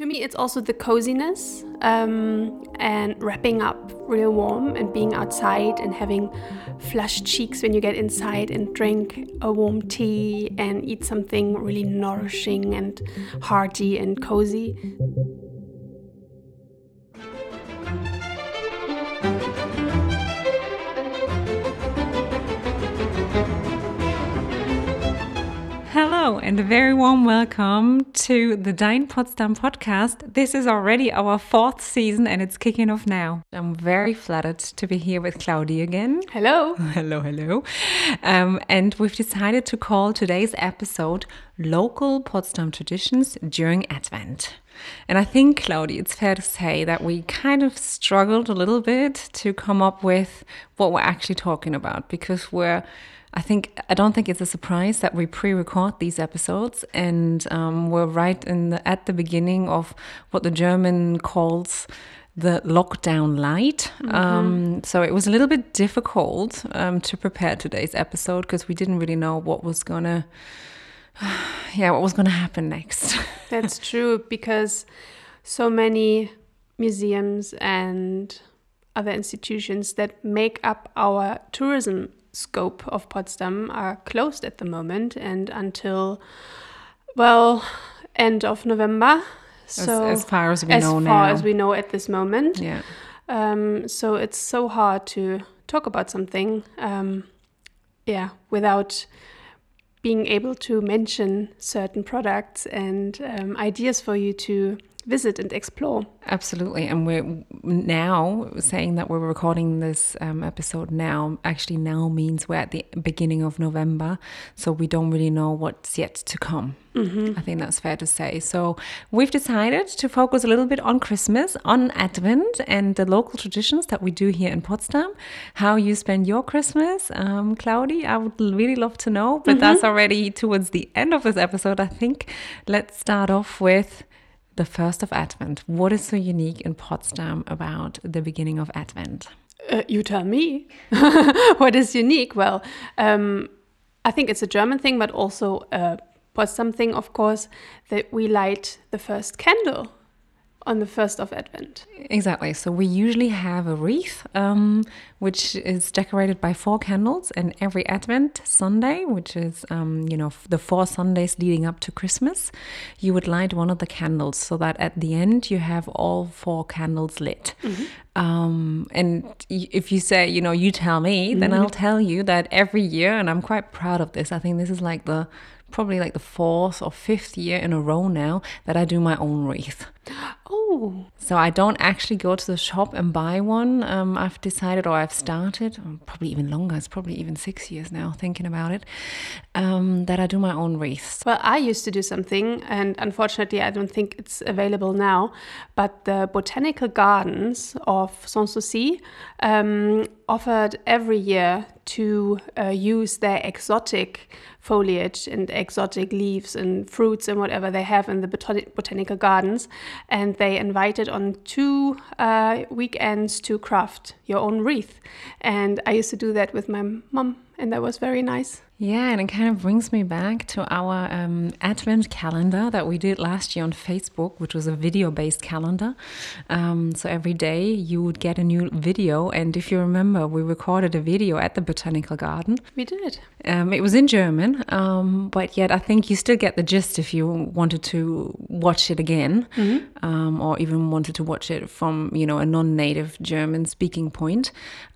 To me, it's also the coziness um, and wrapping up real warm and being outside and having flushed cheeks when you get inside and drink a warm tea and eat something really nourishing and hearty and cozy. Hello, and a very warm welcome to the Dine Potsdam podcast. This is already our fourth season and it's kicking off now. I'm very flattered to be here with Claudi again. Hello. hello, hello. Um, and we've decided to call today's episode Local Potsdam Traditions During Advent. And I think, Claudi, it's fair to say that we kind of struggled a little bit to come up with what we're actually talking about because we're I think I don't think it's a surprise that we pre-record these episodes, and um, we're right in the, at the beginning of what the German calls the lockdown light. Mm-hmm. Um, so it was a little bit difficult um, to prepare today's episode because we didn't really know what was gonna, yeah, what was gonna happen next. That's true because so many museums and other institutions that make up our tourism scope of Potsdam are closed at the moment and until, well, end of November. So as, as far as we as know now. As far as we know at this moment. Yeah. Um, so it's so hard to talk about something, um, yeah, without being able to mention certain products and um, ideas for you to visit and explore. Absolutely. And we're now saying that we're recording this um, episode now, actually, now means we're at the beginning of November. So we don't really know what's yet to come. Mm-hmm. I think that's fair to say. So we've decided to focus a little bit on Christmas, on Advent, and the local traditions that we do here in Potsdam. How you spend your Christmas, um, Claudi, I would really love to know. But mm-hmm. that's already towards the end of this episode, I think. Let's start off with the first of Advent. What is so unique in Potsdam about the beginning of Advent? Uh, you tell me. what is unique? Well, um, I think it's a German thing, but also a Potsdam thing, of course, that we light the first candle on the first of Advent. Exactly. So we usually have a wreath, um, which is decorated by four candles, and every Advent Sunday, which is um, you know the four Sundays leading up to Christmas, you would light one of the candles so that at the end you have all four candles lit. Mm-hmm. Um, and if you say, you know, you tell me, then mm-hmm. I'll tell you that every year, and I'm quite proud of this. I think this is like the probably like the fourth or fifth year in a row now that I do my own wreath. Oh. So I don't actually go to the shop and buy one. Um, I've decided, or I've started, probably even longer, it's probably even six years now thinking about it, um, that I do my own wreaths. Well, I used to do something, and unfortunately, I don't think it's available now, but the botanical gardens of Sanssouci um, offered every year to uh, use their exotic foliage and exotic leaves and fruits and whatever they have in the botani- botanical gardens. And they invited on two uh, weekends to craft your own wreath. And I used to do that with my mom, and that was very nice. Yeah, and it kind of brings me back to our um, Advent calendar that we did last year on Facebook, which was a video based calendar. Um, so every day you would get a new video. And if you remember, we recorded a video at the Botanical Garden. We did. Um, it was in German, um, but yet I think you still get the gist if you wanted to watch it again mm-hmm. Um, or even wanted to watch it from, you know, a non native German speaking point.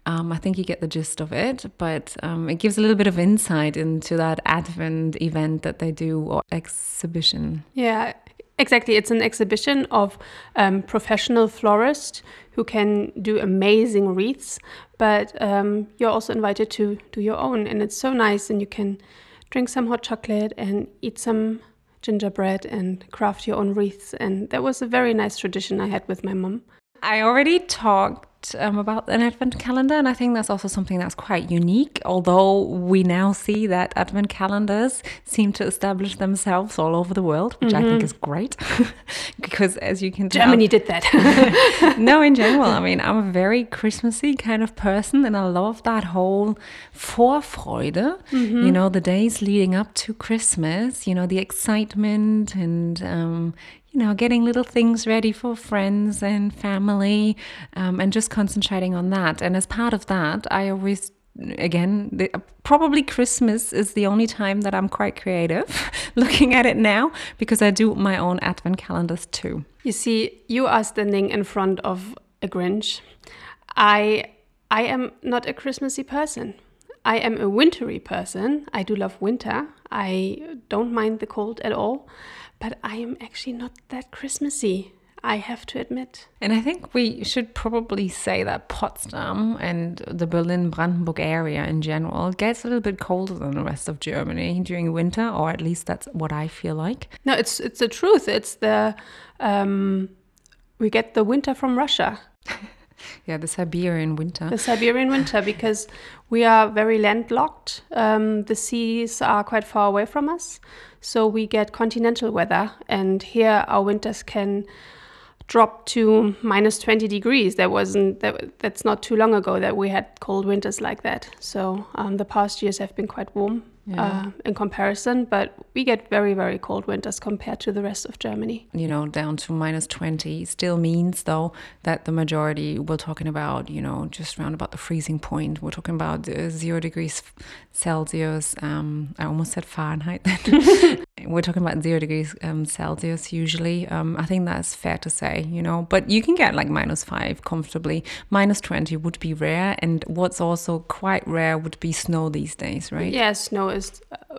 Um, I think you get the gist of it, but um, it gives a little bit of insight into that Advent event that they do or exhibition. Yeah, exactly. It's an exhibition of um, professional florists who can do amazing wreaths, but um, you're also invited to do your own, and it's so nice. And you can drink some hot chocolate and eat some gingerbread and craft your own wreaths. And that was a very nice tradition I had with my mom. I already talked um, about an advent calendar, and I think that's also something that's quite unique. Although we now see that advent calendars seem to establish themselves all over the world, which mm-hmm. I think is great because, as you can tell, Germany did that. no, in general, I mean, I'm a very Christmassy kind of person, and I love that whole Vorfreude. Mm-hmm. You know, the days leading up to Christmas. You know, the excitement and um, you know, getting little things ready for friends and family um, and just concentrating on that. And as part of that, I always again the, probably christmas is the only time that i'm quite creative looking at it now because i do my own advent calendars too. You see you are standing in front of a grinch. I i am not a christmassy person. I am a wintry person. I do love winter. I don't mind the cold at all. But I am actually not that Christmassy. I have to admit. And I think we should probably say that Potsdam and the Berlin Brandenburg area in general gets a little bit colder than the rest of Germany during winter, or at least that's what I feel like. No, it's it's the truth. It's the um, we get the winter from Russia. yeah, the Siberian winter. The Siberian winter, because we are very landlocked. Um, the seas are quite far away from us. So we get continental weather, and here our winters can drop to minus 20 degrees. That wasn't that, that's not too long ago that we had cold winters like that. So um, the past years have been quite warm yeah. uh, in comparison, but we get very, very cold winters compared to the rest of Germany. You know, down to minus 20 still means, though, that the majority, we're talking about, you know, just around about the freezing point. We're talking about uh, zero degrees Celsius. Um, I almost said Fahrenheit then. we're talking about zero degrees um, Celsius usually. Um, I think that's fair to say, you know, but you can get like minus five comfortably. Minus 20 would be rare. And what's also quite rare would be snow these days, right? Yeah, snow is uh,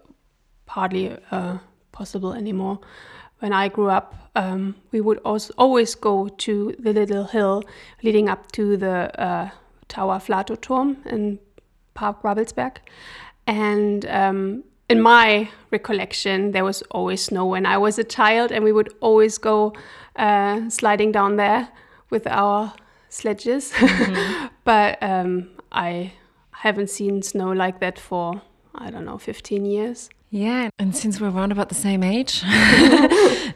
hardly uh, possible anymore. When I grew up, um, we would also always go to the little hill leading up to the uh, Tower Flatowturm in Park Babelsberg. And um, in my recollection, there was always snow when I was a child, and we would always go uh, sliding down there with our sledges. Mm-hmm. but um, I haven't seen snow like that for I don't know, 15 years. Yeah, and since we're around about the same age, uh,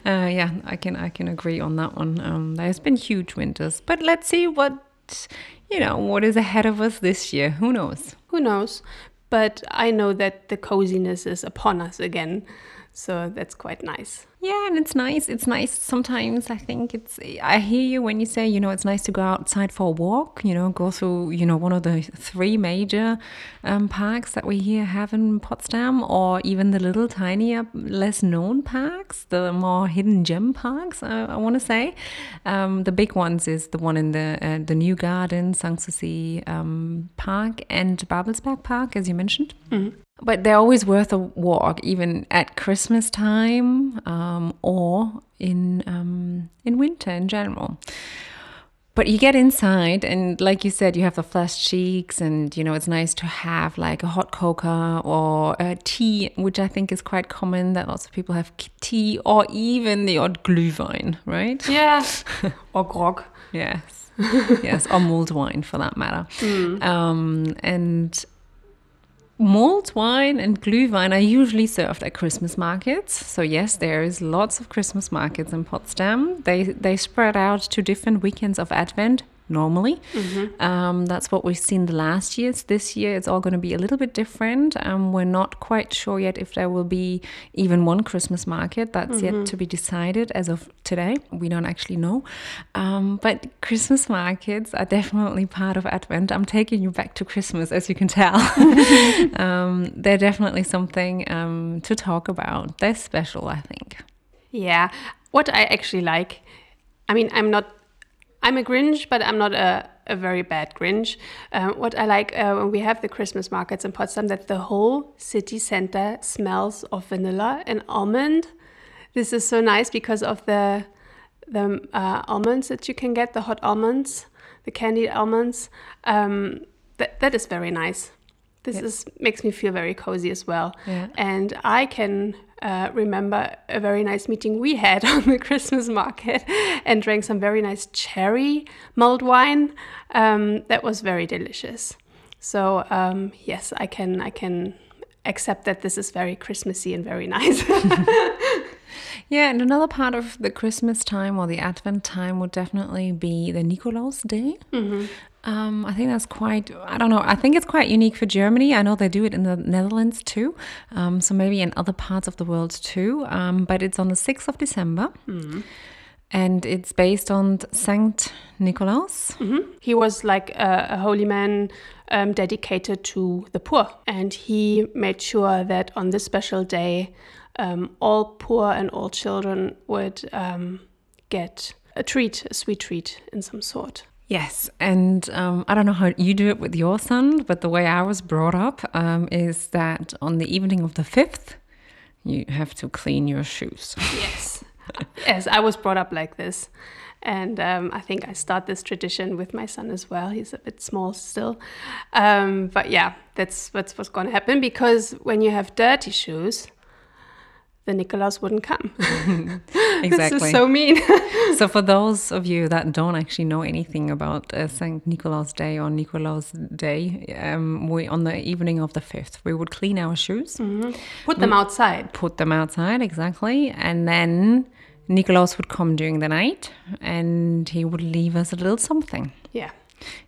yeah, I can I can agree on that one. Um, there's been huge winters, but let's see what you know what is ahead of us this year. Who knows? Who knows? But I know that the coziness is upon us again, so that's quite nice. Yeah, and it's nice. It's nice sometimes. I think it's. I hear you when you say, you know, it's nice to go outside for a walk. You know, go through, you know, one of the three major um, parks that we here have in Potsdam, or even the little tinier, less known parks, the more hidden gem parks. I, I want to say, um, the big ones is the one in the uh, the New Garden, Sanssouci um, Park, and Babelsberg Park, as you mentioned. Mm-hmm but they're always worth a walk, even at Christmas time um, or in um, in winter in general. But you get inside, and like you said, you have the flushed cheeks, and you know it's nice to have like a hot cocoa or a tea, which I think is quite common. That lots of people have tea, or even the odd glühwein, right? Yeah, or grog. Yes, yes, or mulled wine for that matter. Mm. Um, and Mulled wine and Glühwein are usually served at Christmas markets. So yes, there is lots of Christmas markets in Potsdam. They they spread out to different weekends of Advent normally. Mm-hmm. Um, that's what we've seen the last years. This year, it's all going to be a little bit different. Um, we're not quite sure yet if there will be even one Christmas market. That's mm-hmm. yet to be decided as of today. We don't actually know. Um, but Christmas markets are definitely part of Advent. I'm taking you back to Christmas, as you can tell. Um, they're definitely something um, to talk about. They're special, I think. Yeah. What I actually like, I mean, I'm not I'm a Grinch, but I'm not a, a very bad Grinch. Um, what I like uh, when we have the Christmas markets in Potsdam, that the whole city center smells of vanilla and almond. This is so nice because of the the uh, almonds that you can get, the hot almonds, the candied almonds. Um, that that is very nice. This is makes me feel very cozy as well. Yeah. And I can uh, remember a very nice meeting we had on the Christmas market and drank some very nice cherry mulled wine. Um, that was very delicious. So um, yes, I can I can accept that this is very Christmassy and very nice. Yeah, and another part of the Christmas time or the Advent time would definitely be the Nikolaus Day. Um, I think that's quite, I don't know, I think it's quite unique for Germany. I know they do it in the Netherlands too, um, so maybe in other parts of the world too. Um, but it's on the 6th of December. And it's based on Saint Nikolaus. He was like a, a holy man um, dedicated to the poor, and he made sure that on this special day, um, all poor and all children would um, get a treat, a sweet treat in some sort. Yes, and um, I don't know how you do it with your son, but the way I was brought up um, is that on the evening of the 5th, you have to clean your shoes. Yes, yes, I was brought up like this. And um, I think I start this tradition with my son as well. He's a bit small still. Um, but yeah, that's, that's what's going to happen because when you have dirty shoes, the Nicholas wouldn't come. this Exactly. is so mean. so for those of you that don't actually know anything about uh, Saint Nikolaus Day or Nikolaus Day, um, we on the evening of the fifth we would clean our shoes, Put them outside. put them outside exactly, and then Nikolaus would come during the night and he would leave us a little something. Yeah.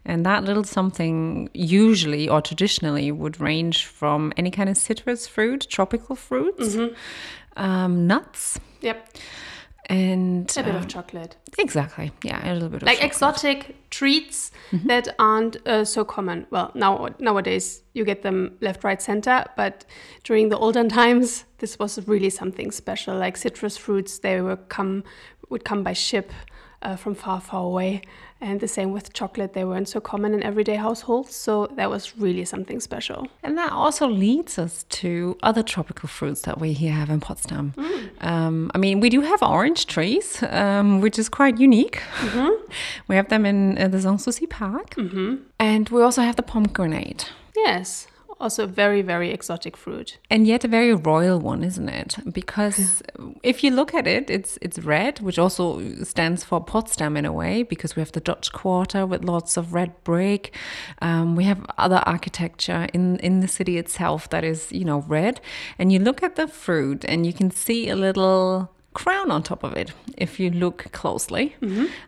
And that little something usually or traditionally would range from any kind of citrus fruit, tropical fruits, um, nuts, Yep. and A bit uh, of chocolate. exactly, yeah, a little bit of Like exotic treats that aren't uh, so common. Well, now nowadays you get them left, right, center, but during the olden times, this was really something special. Like citrus fruits, they were come would come by ship uh, from far, far away, and the same with chocolate. They weren't so common in everyday households, so that was really something special. And that also leads us to other tropical fruits that we here have in Potsdam. Um, I mean, we do have orange trees, um, which is quite unique. We have them in uh, the Sanssouci Park. And we also have the pomegranate. Yes, also very, very exotic fruit. And yet a very royal one, isn't it? Because if you look at it, it's it's red, which also stands for Potsdam in a way, because we have the Dutch Quarter with lots of red brick. Um, we have other architecture in in the city itself that is, you know, red. And you look at the fruit, and you can see a little crown on top of it if you look closely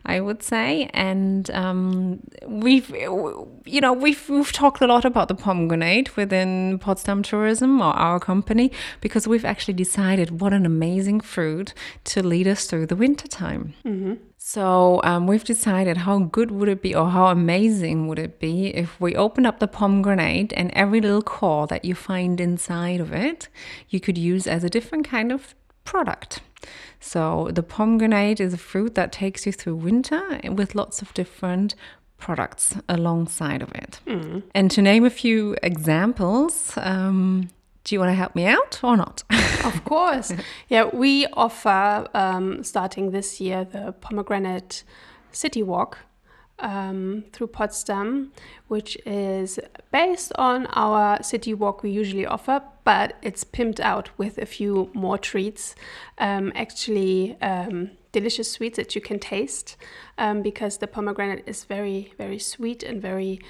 i would say. And um, we've you know we've, we've talked a lot about the pomegranate within potsdam tourism or our company because we've actually decided what an amazing fruit to lead us through the winter time. So um, we've decided how good would it be or how amazing would it be if we opened up the pomegranate and every little core that you find inside of it you could use as a different kind of product. So the pomegranate is a fruit that takes you through winter with lots of different products alongside of it. And to name a few examples, um, do you want to help me out or not? Of course. yeah, we offer, um, starting this year, the Pomegranate City Walk um, through Potsdam, which is based on our city walk we usually offer, but it's pimped out with a few more treats. Um, actually, um, delicious sweets that you can taste um, because the pomegranate is very, very sweet and very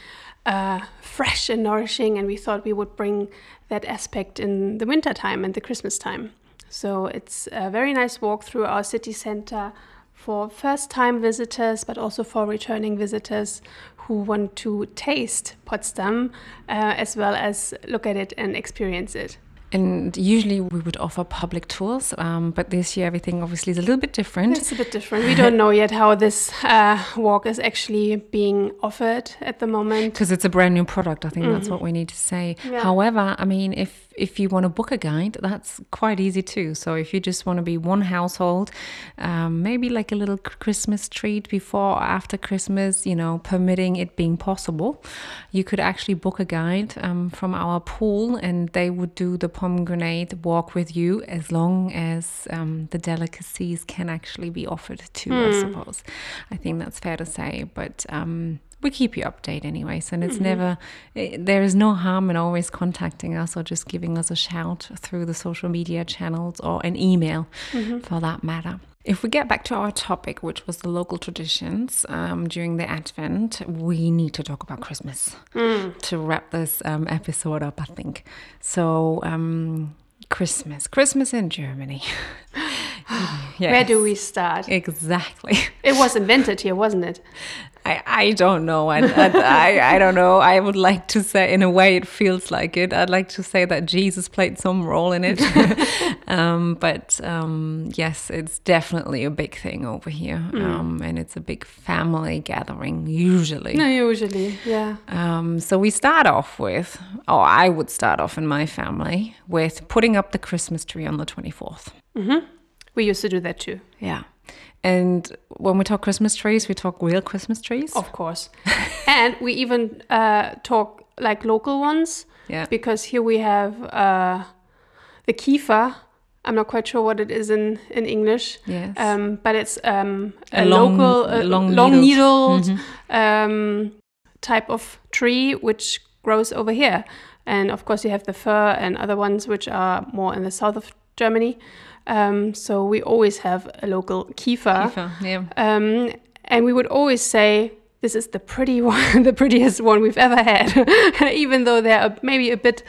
uh, fresh and nourishing. And we thought we would bring that aspect in the winter time and the Christmas time. So it's a very nice walk through our city center for first time visitors, but also for returning visitors who want to taste Potsdam uh, as well as look at it and experience it. And usually we would offer public tours, um, but this year everything obviously is a little bit different. It's a bit different. We don't know yet how this uh, walk is actually being offered at the moment. because it's a brand new product. I think that's what we need to say. Yeah. However, I mean, if if you want to book a guide, that's quite easy too. So if you just want to be one household, um, maybe like a little Christmas treat before or after Christmas, you know, permitting it being possible, you could actually book a guide um, from our pool, and they would do the pomegranate walk with you as long as um, the delicacies can actually be offered too. I suppose. I think that's fair to say, but. Um, we keep you updated anyways, and it's never eh, there is no harm in always contacting us or just giving us a shout through the social media channels or an email for that matter. If we get back to our topic, which was the local traditions um, during the Advent, we need to talk about Christmas to wrap this um, episode up, I think. So, um, Christmas, Christmas in Germany. Where do we start? Exactly. It was invented here, wasn't it? I, I don't know. I, I, I, don't know. I would like to say, in a way, it feels like it. I'd like to say that Jesus played some role in it. um, but um, yes, it's definitely a big thing over here. Um, and it's a big family gathering, usually. No, usually, yeah. Um, so we start off with, or I would start off in my family with putting up the Christmas tree on the 24th. We used to do that too, Yeah. And when we talk Christmas trees, we talk real Christmas trees. of course. and we even uh, talk like local ones Yeah. because here we have uh, the Kiefer. I'm not quite sure what it is in, in English. Yes. Um, but it's um, a, A long- local, uh, long long, needled- needled, um, type of tree which grows over here. And of course, you have the fir and other ones which are more in the south of Germany. Um, so we always have a local Kiefer. Kiefer, yeah. Um, and we would always say, this is the pretty one, the prettiest one we've ever had, even though they're maybe a bit,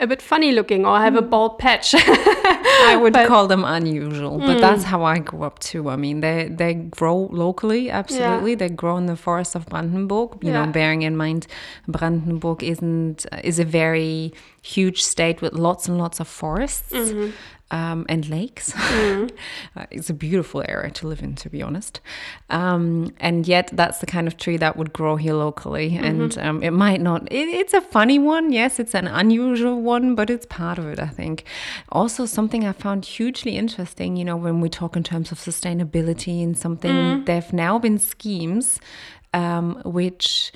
a bit funny looking or have a mm. bald patch. I would But- call them unusual, but mm. that's how I grew up too. I mean, they they grow locally, absolutely. They grow in the forest of Brandenburg. You Yeah. know, bearing in mind, Brandenburg isn't is a very huge state with lots and lots of forests. Mm-hmm. Um, and lakes. Uh, it's a beautiful area to live in, to be honest. Um, and yet, that's the kind of tree that would grow here locally. And um, it might not, it, it's a funny one. Yes, it's an unusual one, but it's part of it, I think. Also, something I found hugely interesting, you know, when we talk in terms of sustainability and something, there have now been schemes um, which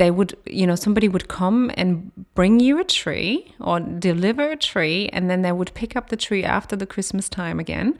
they would you know somebody would come and bring you a tree or deliver a tree and then they would pick up the tree after the christmas time again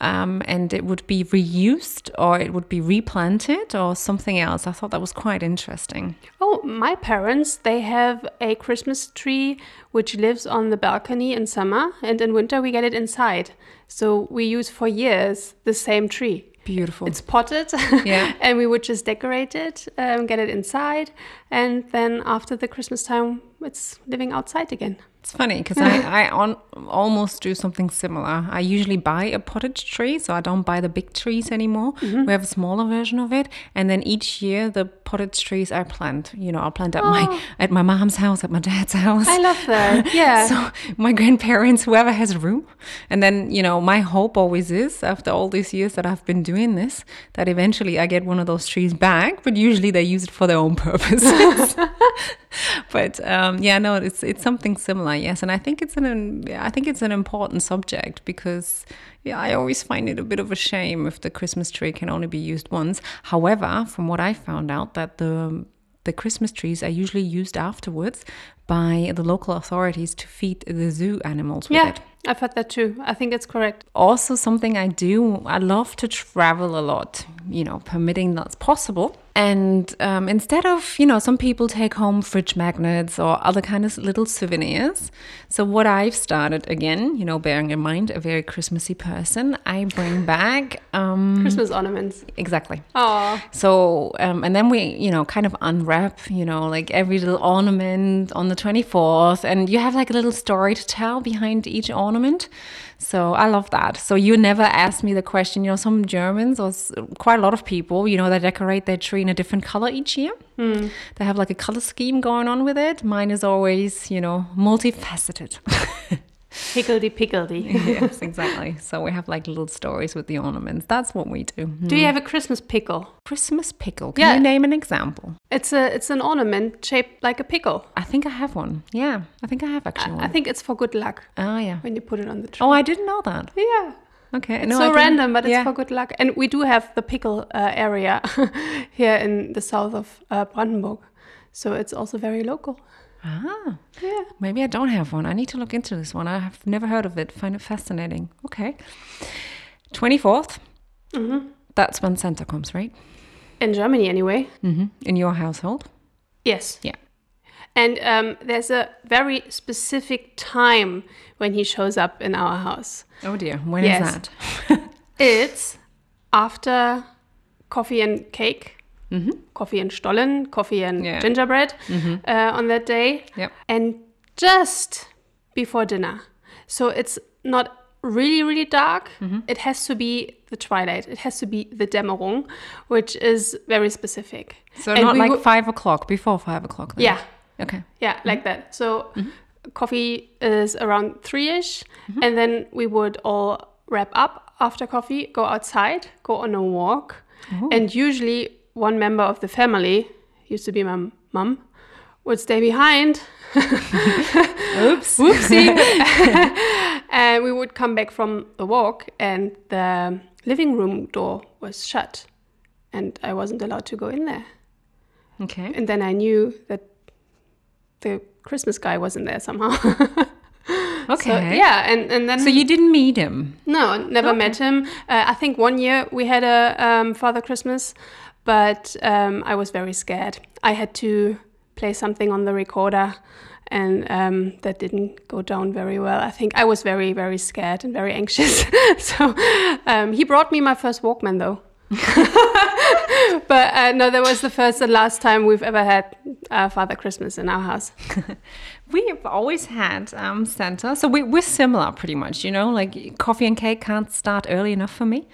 um, and it would be reused or it would be replanted or something else i thought that was quite interesting Oh, my parents, they have a Christmas tree which lives on the balcony in summer, and in winter we get it inside. So we use for years the same tree. Beautiful It's potted, Yeah. and we would just decorate it, um, get it inside, and then after the Christmas time, it's living outside again. It's funny because I, I on, almost do something similar. I usually buy a potted tree, so I don't buy the big trees anymore. We have a smaller version of it, and then each year the potted trees I plant. You know, I'll plant at my at my mom's house, at my dad's house. I love that. Yeah. So my grandparents, whoever has room, and then you know, my hope always is after all these years that I've been doing this, that eventually I get one of those trees back. But usually they use it for their own purposes. but um, yeah, no, it's it's something similar, yes, and I think it's an I think it's an important subject because yeah, I always find it a bit of a shame if the Christmas tree can only be used once. However, from what I found out, that the the Christmas trees are usually used afterwards by the local authorities to feed the zoo animals with yeah, it. I've heard that too. I think it's correct. Also, something I do, I love to travel a lot, you know, permitting that's possible. And um, instead of, you know, some people take home fridge magnets or other kind of little souvenirs. So, what I've started again, you know, bearing in mind a very Christmassy person, I bring back. Um, Christmas ornaments. exactly. Oh, So, um, and then we, you know, kind of unwrap, you know, like every little ornament on the 24th, and you have like a little story to tell behind each ornament. So I love that. So you never ask me the question, you know, some Germans or quite a lot of people, you know, they decorate their tree in a different color each year. Hmm. They have like a color scheme going on with it. Mine is always, you know, multifaceted. higgledy piggledy. yes, exactly. So we have like little stories with the ornaments. That's what we do. Do you have a Christmas pickle? Christmas pickle. Can Yeah. you name an example? It's a it's an ornament shaped like a pickle. I think I have one. Yeah, I think I have actually one. I think it's for good luck oh yeah. when you put it on the tree. Oh, I didn't know that. Yeah. Okay. It's no, so random, but it's yeah. for good luck. And we do have the pickle uh, area here in the south of uh, Brandenburg. So it's also very local. Ah, Yeah. maybe I don't have one. I need to look into this one. I have never heard of it. Find it fascinating. Okay. 24th. Mm-hmm. That's when Santa comes, right? in Germany anyway. hmm In your household? Yes. Yeah. And um, there's a very specific time when he shows up in our house. Oh dear, when is Yes. that? It's after coffee and cake, Mm-hmm. coffee and Stollen, coffee and Yeah. gingerbread mm-hmm. uh, on that day, Yep. and just before dinner. So it's not really, really dark. Mm-hmm. It has to be the twilight. It has to be the Dämmerung, which is very specific. So And not like wo- five o'clock, before five o'clock. then? Yeah, Okay. yeah, like that. So coffee is around three ish, and then we would all wrap up after coffee, go outside, go on a walk, and usually one member of the family, used to be my mum, would stay behind. Oops. Whoopsie! and we would come back from the walk, and the living room door was shut, and I wasn't allowed to go in there. Okay. And then I knew that the Christmas guy wasn't there somehow. Okay. So, yeah, and, and then So you didn't meet him. no, never met him. Uh, I think one year we had a um, Father Christmas, but um, I was very scared. I had to play something on the recorder, and um, that didn't go down very well. I think I was very, very scared and very anxious. so um, he brought me my first Walkman, though. but uh, no, that was the first and last time we've ever had uh, Father Christmas in our house. We have always had um, Santa, so we, we're similar pretty much. You know, like coffee and cake can't start early enough for me.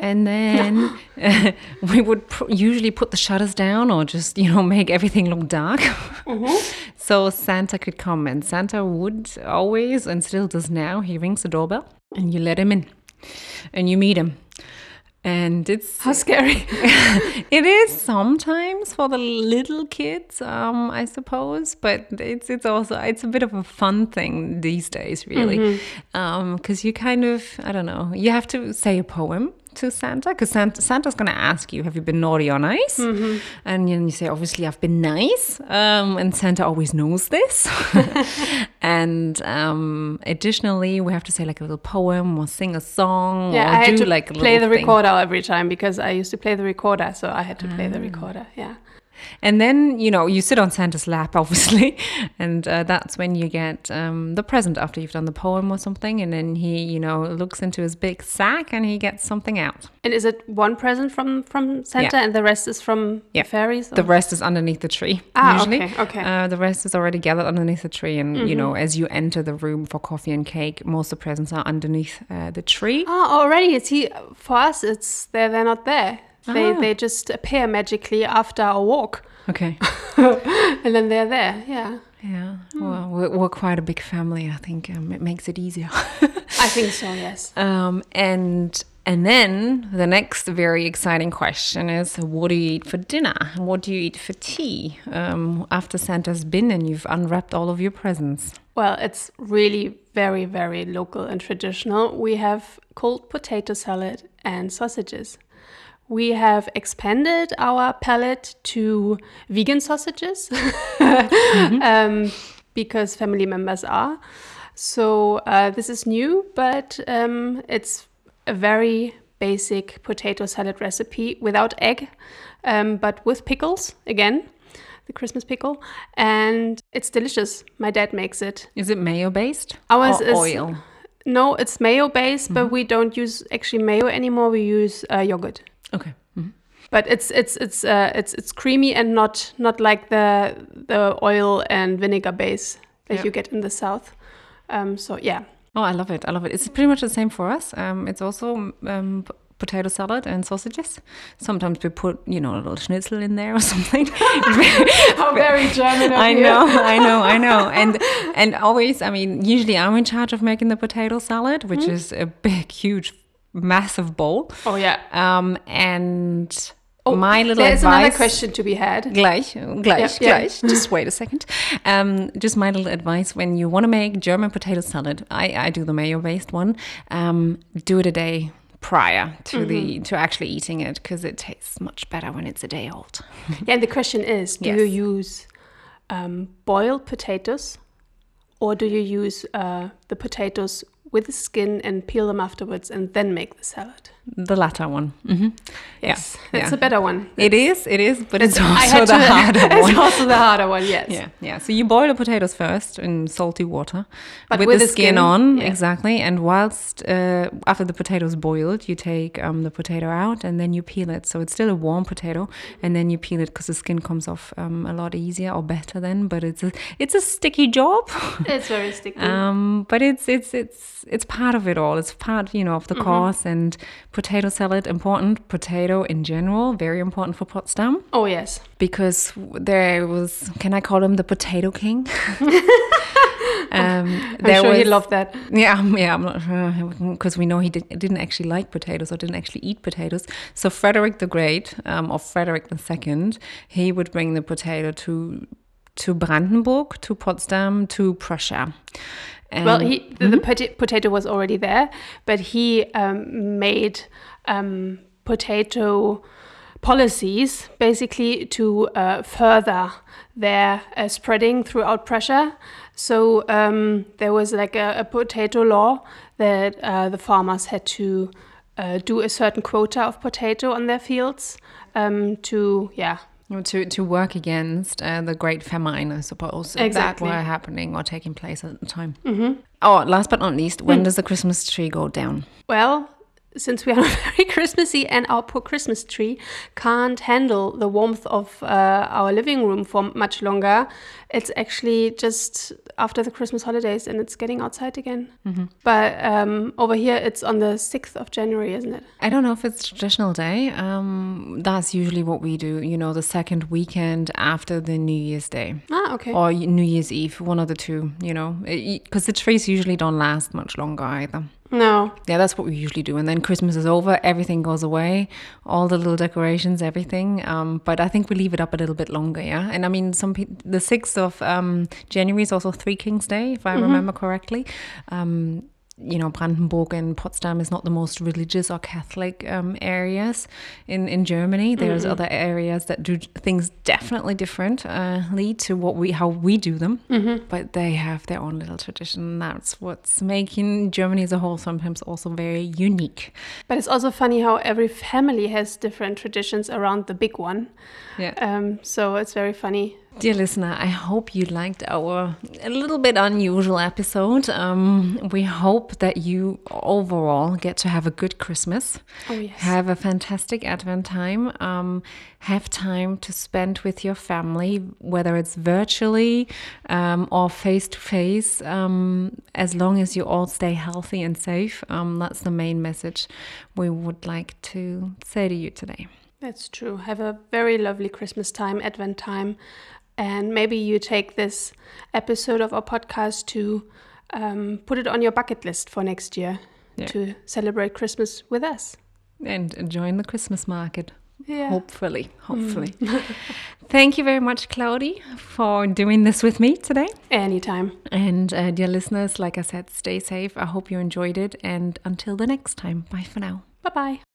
And then uh, we would pr- usually put the shutters down or just, you know, make everything look dark. so Santa could come. And Santa would always, and still does now, he rings the doorbell and you let him in and you meet him. And it's How scary. it is sometimes for the little kids, um, I suppose, but it's it's also it's a bit of a fun thing these days, really, because you kind of I don't know, you have to say a poem to Santa because Santa, Santa's going to ask you, "Have you been naughty or nice?" And then you say, "Obviously, I've been nice," um, and Santa always knows this. and um, additionally, we have to say like a little poem or sing a song Yeah, or I had to like play the thing. recorder every time because I used to play the recorder, so I had to play the recorder. Yeah. And then, you know, you sit on Santa's lap, obviously, and uh, that's when you get um, the present after you've done the poem or something. And then he, you know, looks into his big sack and he gets something out. And is it one present from from Santa Yeah. and the rest is from Yeah. the fairies? The rest is underneath the tree, Ah, usually. okay, okay. Uh, the rest is already gathered underneath the tree. And, you know, as you enter the room for coffee and cake, most of the presents are underneath uh, the tree. Ah, already. See, for us, it's they're they're not there. They Ah. they just appear magically after a walk, Okay. and then they're there. Yeah, Yeah. Well, we're, we're quite a big family. I think um, it makes it easier. I think so. Yes. Um, and and then the next very exciting question is, what do you eat for dinner? What do you eat for tea? Um, after Santa's been and you've unwrapped all of your presents. Well, it's really very very local and traditional. We have cold potato salad and sausages. We have expanded our palette to vegan sausages um, because family members are. So uh, this is new, but um, it's a very basic potato salad recipe without egg, um, but with pickles again, the Christmas pickle, and it's delicious. My dad makes it. Is it mayo based? Ours or is oil. No, it's mayo based, but we don't use actually mayo anymore. We use uh, yogurt. Okay. Mhm. But it's it's it's uh, it's it's creamy and not not like the the oil and vinegar base that Yeah. you get in the south. Um, so yeah, Oh, I love it. I love it. It's pretty much the same for us. Um, it's also um, potato salad and sausages. Sometimes we put, you know, a little schnitzel in there or something. how very German. I know, I know, I know. And and always, I mean, usually I'm in charge of making the potato salad, which is a big, huge, massive bowl. Oh yeah. Um, and my little There's advice. another question to be had. Gleich, gleich, Yeah, yeah. gleich. Just wait a second. Um, just my little advice when you want to make German potato salad, I, I do the mayo based one. Um, do it a day prior to the Mm-hmm. to actually eating it because it tastes much better when it's a day old. Yeah, and the question is, do Yes. you use um, boiled potatoes, or do you use uh, the potatoes with the skin and peel them afterwards and then make the salad. The latter one. hmm Yes, Yeah, it's yeah. a better one. It is, it is, but it's I also the to- harder one. It's also the harder one, yes. Yeah, yeah. So you boil the potatoes first in salty water But with, with the, skin, skin, on, yeah. exactly. And whilst uh, after the potatoes boiled, you take um, the potato out and then you peel it. So it's still a warm potato, and then you peel it because the skin comes off um, a lot easier or better then. But it's a it's a sticky job. It's very sticky. Um, but it's it's it's it's part of it all. It's part, you know, of the course. And potato salad important. Potato in general very important for Potsdam oh, yes. because there was. Can I call him the potato king? um, I'm there sure he loved that. yeah, yeah, I'm not sure because we know he did, didn't actually like potatoes or didn't actually eat potatoes. So Frederick the Great, um, or Frederick the Second, he would bring the potato to to Brandenburg, to Potsdam, to Prussia. And Well, he the, the pota- potato was already there, but he um, made um, potato policies basically to uh, further their uh, spreading throughout Prussia. So um, there was like a, a potato law that uh, the farmers had to uh, do a certain quota of potato on their fields um, to, yeah, to to work against uh, the Great Famine, I suppose, that Exactly. were happening or taking place at the time. Mm-hmm. Oh, last but not least, when does the Christmas tree go down? Well, since we are not very Christmassy and our poor Christmas tree can't handle the warmth of uh, our living room for much longer, it's actually just after the Christmas holidays and it's getting outside again. But um, over here, it's on the 6th of January, isn't it? I don't know if it's traditional day. Um, that's usually what we do. You know, the second weekend after the New Year's Day Ah, okay. or New Year's Eve, one of the two. You know, because the trees usually don't last much longer either. No. Yeah, that's what we usually do. And then Christmas is over, everything goes away, all the little decorations, everything. Um, but I think we leave it up a little bit longer, yeah. And I mean, some pe- the sixth of um, January is also Three Kings Day, if I remember correctly. Um, you know, Brandenburg and Potsdam is not the most religious or Catholic um, areas in, in Germany. There's other areas that do things definitely different, uh, lead to what we how we do them. But they have their own little tradition. That's what's making Germany as a whole sometimes also very unique. But it's also funny how every family has different traditions around the big one. Yeah. Um, so it's very funny. Dear listener, I hope you liked our a little bit unusual episode. Um, we hope that you overall get to have a good Christmas. Oh, yes. Have a fantastic Advent time. Um, have time to spend with your family, whether it's virtually um, or face to face, um, as long as you all stay healthy and safe. Um, that's the main message we would like to say to you today. That's true. Have a very lovely Christmas time, Advent time. And maybe you take this episode of our podcast to um, put it on your bucket list for next year Yeah. to celebrate Christmas with us. And join the Christmas market. Yeah. Hopefully, hopefully. Thank you very much, Claudi, for doing this with me today. Anytime. And uh, dear listeners, like I said, stay safe. I hope you enjoyed it. And until the next time, bye for now. Bye bye.